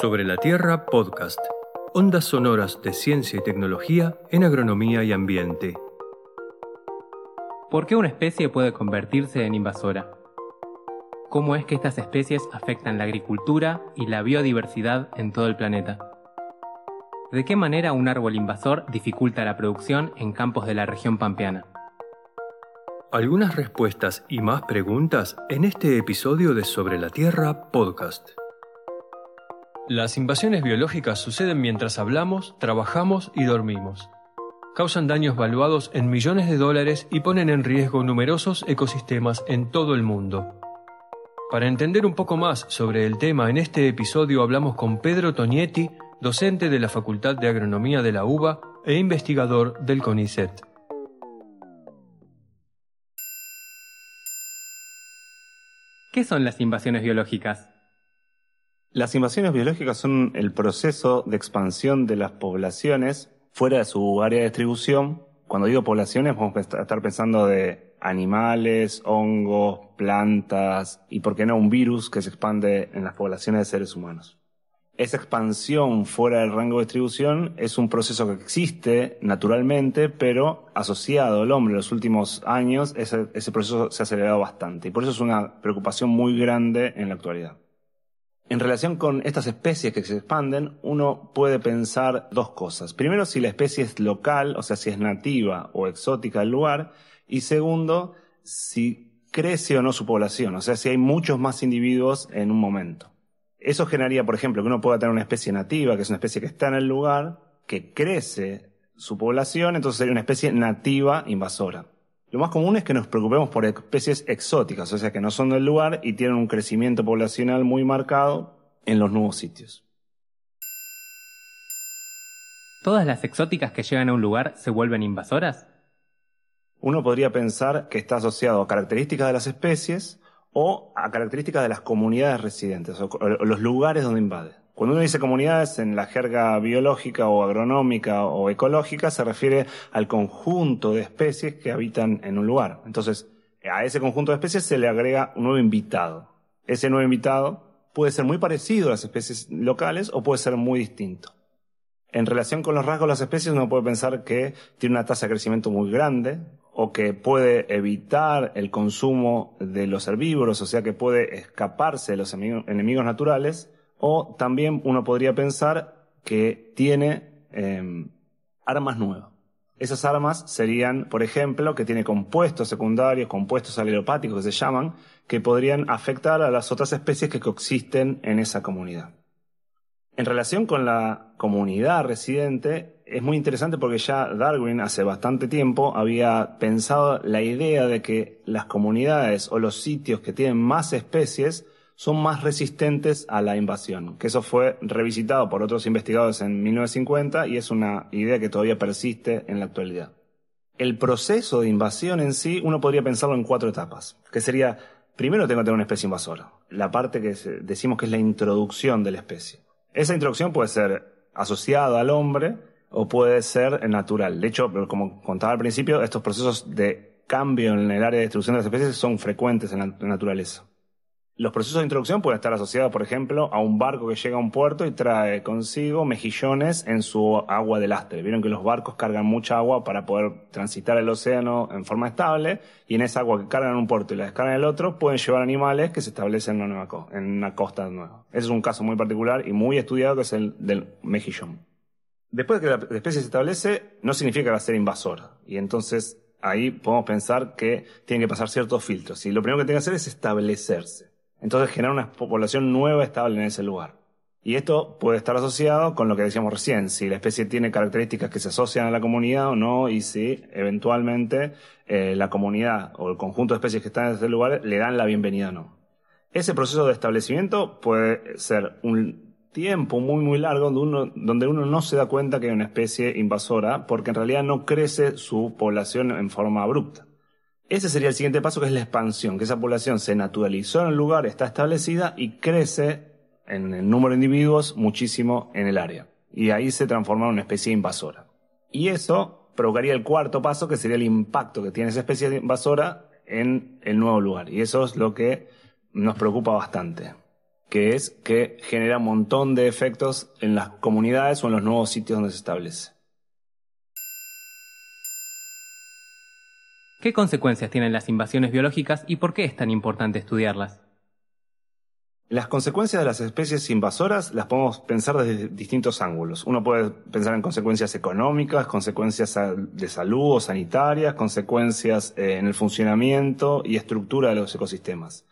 Sobre la Tierra Podcast. Ondas sonoras de ciencia y tecnología en agronomía y ambiente. ¿Por qué una especie puede convertirse en invasora? ¿Cómo es que estas especies afectan la agricultura y la biodiversidad en todo el planeta? ¿De qué manera un árbol invasor dificulta la producción en campos de la región pampeana? Algunas respuestas y más preguntas en este episodio de Sobre la Tierra Podcast. Las invasiones biológicas suceden mientras hablamos, trabajamos y dormimos. Causan daños valuados en millones de dólares y ponen en riesgo numerosos ecosistemas en todo el mundo. Para entender un poco más sobre el tema, en este episodio hablamos con Pedro Tonietti, docente de la Facultad de Agronomía de la UBA e investigador del CONICET. ¿Qué son las invasiones biológicas? Las invasiones biológicas son el proceso de expansión de las poblaciones fuera de su área de distribución. Cuando digo poblaciones, vamos a estar pensando de animales, hongos, plantas y, por qué no, un virus que se expande en las poblaciones de seres humanos. Esa expansión fuera del rango de distribución es un proceso que existe naturalmente, pero asociado al hombre en los últimos años, ese, ese proceso se ha acelerado bastante. Y por eso es una preocupación muy grande en la actualidad. En relación con estas especies que se expanden, uno puede pensar dos cosas. Primero, si la especie es local, o sea, si es nativa o exótica del lugar. Y segundo, si crece o no su población, o sea, si hay muchos más individuos en un momento. Eso generaría, por ejemplo, que uno pueda tener una especie nativa, que es una especie que está en el lugar, que crece su población, entonces sería una especie nativa invasora. Lo más común es que nos preocupemos por especies exóticas, o sea, que no son del lugar y tienen un crecimiento poblacional muy marcado en los nuevos sitios. ¿Todas las exóticas que llegan a un lugar se vuelven invasoras? Uno podría pensar que está asociado a características de las especies o a características de las comunidades residentes, o los lugares donde invade. Cuando uno dice comunidades en la jerga biológica o agronómica o ecológica, se refiere al conjunto de especies que habitan en un lugar. Entonces, a ese conjunto de especies se le agrega un nuevo invitado. Ese nuevo invitado puede ser muy parecido a las especies locales o puede ser muy distinto. En relación con los rasgos de las especies, uno puede pensar que tiene una tasa de crecimiento muy grande o que puede evitar el consumo de los herbívoros, o sea que puede escaparse de los enemigos naturales o también uno podría pensar que tiene em, armas nuevas. Esas armas serían, por ejemplo, que tiene compuestos secundarios, compuestos aleropáticos que se llaman, que podrían afectar a las otras especies que coexisten en esa comunidad. En relación con la comunidad residente, es muy interesante porque ya Darwin hace bastante tiempo había pensado la idea de que las comunidades o los sitios que tienen más especies son más resistentes a la invasión, que eso fue revisitado por otros investigadores en 1950 y es una idea que todavía persiste en la actualidad. El proceso de invasión en sí, uno podría pensarlo en cuatro etapas, que sería, primero tengo que tener una especie invasora, la parte que decimos que es la introducción de la especie. Esa introducción puede ser asociada al hombre o puede ser natural. De hecho, como contaba al principio, estos procesos de cambio en el área de distribución de las especies son frecuentes en la naturaleza. Los procesos de introducción pueden estar asociados, por ejemplo, a un barco que llega a un puerto y trae consigo mejillones en su agua de lastre. Vieron que los barcos cargan mucha agua para poder transitar el océano en forma estable y en esa agua que cargan en un puerto y la descargan en el otro pueden llevar animales que se establecen en una, nueva en una costa nueva. Ese es un caso muy particular y muy estudiado que es el del mejillón. Después de que la especie se establece, no significa que va a ser invasora. Y entonces ahí podemos pensar que tienen que pasar ciertos filtros. Y lo primero que tiene que hacer es establecerse. Entonces generar una población nueva estable en ese lugar. Y esto puede estar asociado con lo que decíamos recién, si la especie tiene características que se asocian a la comunidad o no, y si eventualmente eh, la comunidad o el conjunto de especies que están en ese lugar le dan la bienvenida o no. Ese proceso de establecimiento puede ser un tiempo muy muy largo donde uno, donde uno no se da cuenta que hay una especie invasora porque en realidad no crece su población en forma abrupta. Ese sería el siguiente paso, que es la expansión, que esa población se naturalizó en el lugar, está establecida y crece en el número de individuos muchísimo en el área. Y ahí se transforma en una especie invasora. Y eso provocaría el cuarto paso, que sería el impacto que tiene esa especie invasora en el nuevo lugar. Y eso es lo que nos preocupa bastante. que es que genera un montón de efectos en las comunidades o en los nuevos sitios donde se establece. ¿Qué consecuencias tienen las invasiones biológicas y por qué es tan importante estudiarlas? Las consecuencias de las especies invasoras las podemos pensar desde distintos ángulos. Uno puede pensar en consecuencias económicas, consecuencias de salud o sanitarias, consecuencias eh, en el funcionamiento y estructura de los ecosistemas.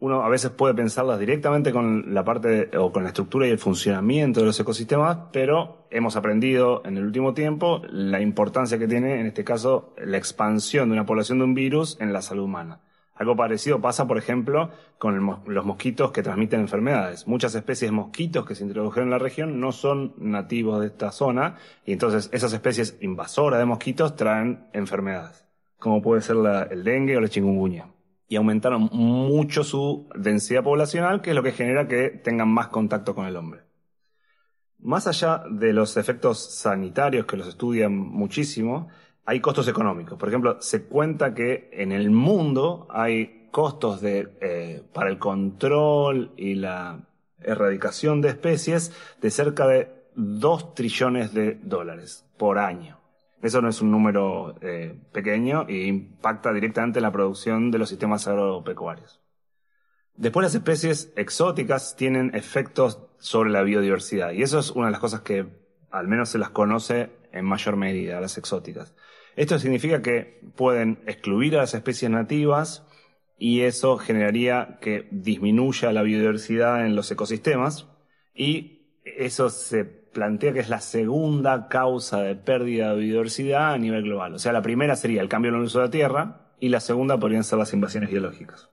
Uno a veces puede pensarlas directamente con la parte o con la estructura y el funcionamiento de los ecosistemas, pero hemos aprendido en el último tiempo la importancia que tiene, en este caso, la expansión de una población de un virus en la salud humana. Algo parecido pasa, por ejemplo, con los mosquitos que transmiten enfermedades. Muchas especies de mosquitos que se introdujeron en la región no son nativos de esta zona y entonces esas especies invasoras de mosquitos traen enfermedades, como puede ser el dengue o la chikungunya. Y aumentaron mucho su densidad poblacional, que es lo que genera que tengan más contacto con el hombre. Más allá de los efectos sanitarios que los estudian muchísimo, hay costos económicos. Por ejemplo, se cuenta que en el mundo hay costos de, eh, para el control y la erradicación de especies de cerca de 2 trillones de dólares por año. Eso no es un número eh, pequeño e impacta directamente en la producción de los sistemas agropecuarios. Después las especies exóticas tienen efectos sobre la biodiversidad y eso es una de las cosas que al menos se las conoce en mayor medida, las exóticas. Esto significa que pueden excluir a las especies nativas y eso generaría que disminuya la biodiversidad en los ecosistemas y eso se plantea que es la segunda causa de pérdida de biodiversidad a nivel global. O sea, la primera sería el cambio en el uso de la tierra y la segunda podrían ser las invasiones biológicas.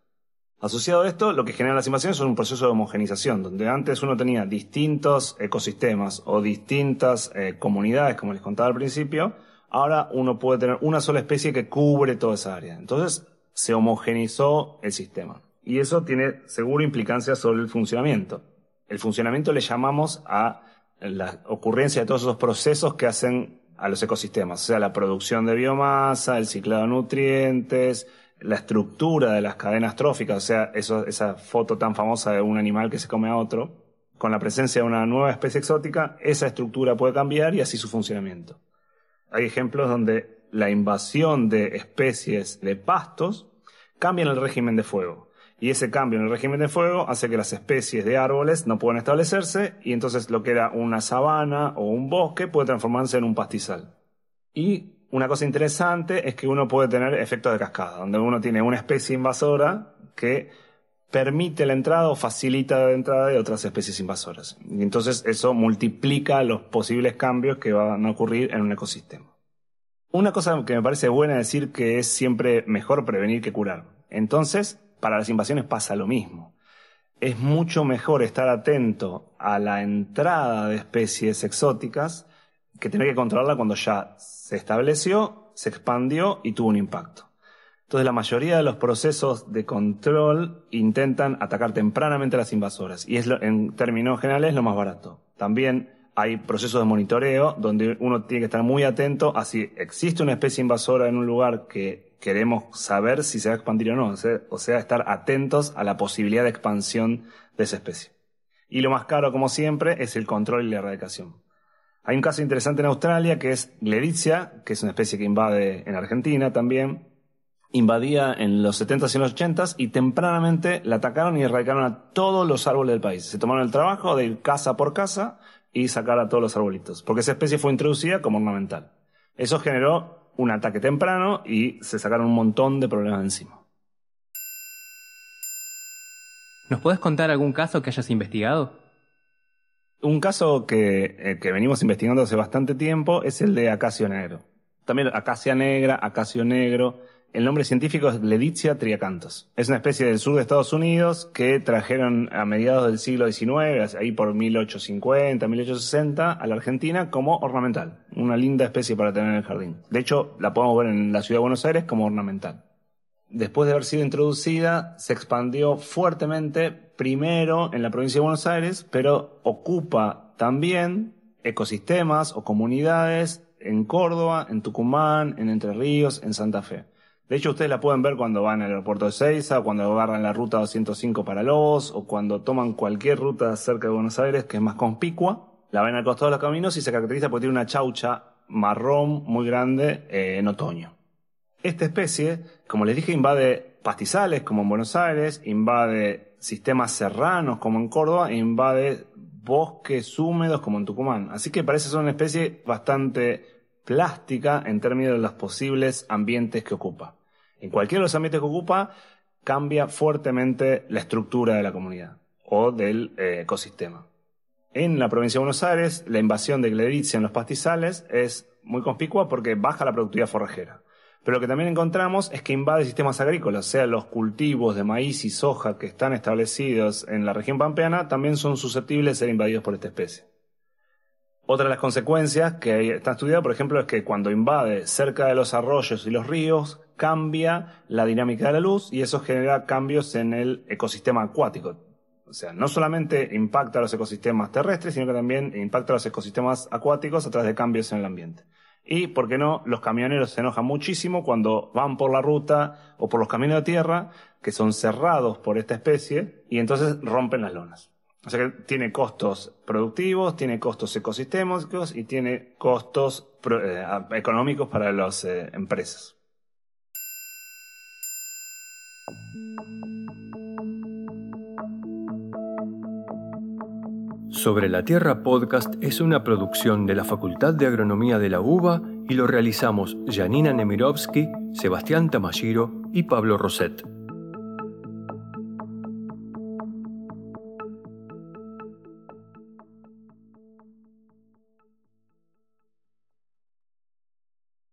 Asociado a esto, lo que genera las invasiones es un proceso de homogenización, donde antes uno tenía distintos ecosistemas o distintas eh, comunidades, como les contaba al principio, ahora uno puede tener una sola especie que cubre toda esa área. Entonces se homogenizó el sistema. Y eso tiene seguro implicancias sobre el funcionamiento. El funcionamiento le llamamos a la ocurrencia de todos esos procesos que hacen a los ecosistemas, o sea, la producción de biomasa, el ciclado de nutrientes, la estructura de las cadenas tróficas, o sea, esa foto tan famosa de un animal que se come a otro, con la presencia de una nueva especie exótica, esa estructura puede cambiar y así su funcionamiento hay ejemplos donde la invasión de especies de pastos cambia el régimen de fuego. Y ese cambio en el régimen de fuego hace que las especies de árboles no puedan establecerse y entonces lo que era una sabana o un bosque puede transformarse en un pastizal. Y una cosa interesante es que uno puede tener efectos de cascada, donde uno tiene una especie invasora que permite la entrada o facilita la entrada de otras especies invasoras. Y entonces eso multiplica los posibles cambios que van a ocurrir en un ecosistema. Una cosa que me parece buena decir que es siempre mejor prevenir que curar. Entonces, para las invasiones pasa lo mismo. Es mucho mejor estar atento a la entrada de especies exóticas que tener que controlarla cuando ya se estableció, se expandió y tuvo un impacto. Entonces la mayoría de los procesos de control intentan atacar tempranamente a las invasoras y es en términos generales lo más barato. También hay procesos de monitoreo donde uno tiene que estar muy atento a si existe una especie invasora en un lugar que queremos saber si se va a expandir o no, o sea, estar atentos a la posibilidad de expansión de esa especie. Y lo más caro, como siempre, es el control y la erradicación. Hay un caso interesante en Australia que es Gleditsia, que es una especie que invade en Argentina también, invadía en los 70s y los 80s y tempranamente la atacaron y erradicaron a todos los árboles del país. Se tomaron el trabajo de ir casa por casa y sacar a todos los arbolitos, porque esa especie fue introducida como ornamental. Eso generó un ataque temprano y se sacaron un montón de problemas encima. ¿Nos puedes contar algún caso que hayas investigado? Un caso que, eh, que venimos investigando hace bastante tiempo es el de acacio negro. También acacia negra, acacio negro, el nombre científico es Ledicia triacanthus. Es una especie del sur de Estados Unidos que trajeron a mediados del siglo XIX, ahí por 1850, 1860, a la Argentina como ornamental. Una linda especie para tener en el jardín. De hecho, la podemos ver en la ciudad de Buenos Aires como ornamental. Después de haber sido introducida, se expandió fuertemente, primero en la provincia de Buenos Aires, pero ocupa también ecosistemas o comunidades en Córdoba, en Tucumán, en Entre Ríos, en Santa Fe. De hecho, ustedes la pueden ver cuando van al aeropuerto de Seiza, cuando agarran la ruta 205 para Los, o cuando toman cualquier ruta cerca de Buenos Aires que es más conspicua. La ven al costado de los caminos y se caracteriza porque tiene una chaucha marrón muy grande eh, en otoño. Esta especie, como les dije, invade pastizales como en Buenos Aires, invade sistemas serranos como en Córdoba e invade bosques húmedos como en Tucumán. Así que parece ser una especie bastante plástica en términos de los posibles ambientes que ocupa. En cualquiera de los ambientes que ocupa, cambia fuertemente la estructura de la comunidad o del eh, ecosistema. En la provincia de Buenos Aires, la invasión de Gledicia en los pastizales es muy conspicua porque baja la productividad forrajera. Pero lo que también encontramos es que invade sistemas agrícolas, o sea, los cultivos de maíz y soja que están establecidos en la región pampeana también son susceptibles de ser invadidos por esta especie. Otra de las consecuencias que está estudiada, por ejemplo, es que cuando invade cerca de los arroyos y los ríos, cambia la dinámica de la luz y eso genera cambios en el ecosistema acuático. O sea, no solamente impacta a los ecosistemas terrestres, sino que también impacta a los ecosistemas acuáticos a través de cambios en el ambiente. Y, ¿por qué no? Los camioneros se enojan muchísimo cuando van por la ruta o por los caminos de tierra que son cerrados por esta especie y entonces rompen las lonas. O sea que tiene costos productivos, tiene costos ecosistémicos y tiene costos eh, económicos para las eh, empresas. Sobre la Tierra Podcast es una producción de la Facultad de Agronomía de la UBA y lo realizamos Janina Nemirovsky, Sebastián Tamashiro y Pablo Roset.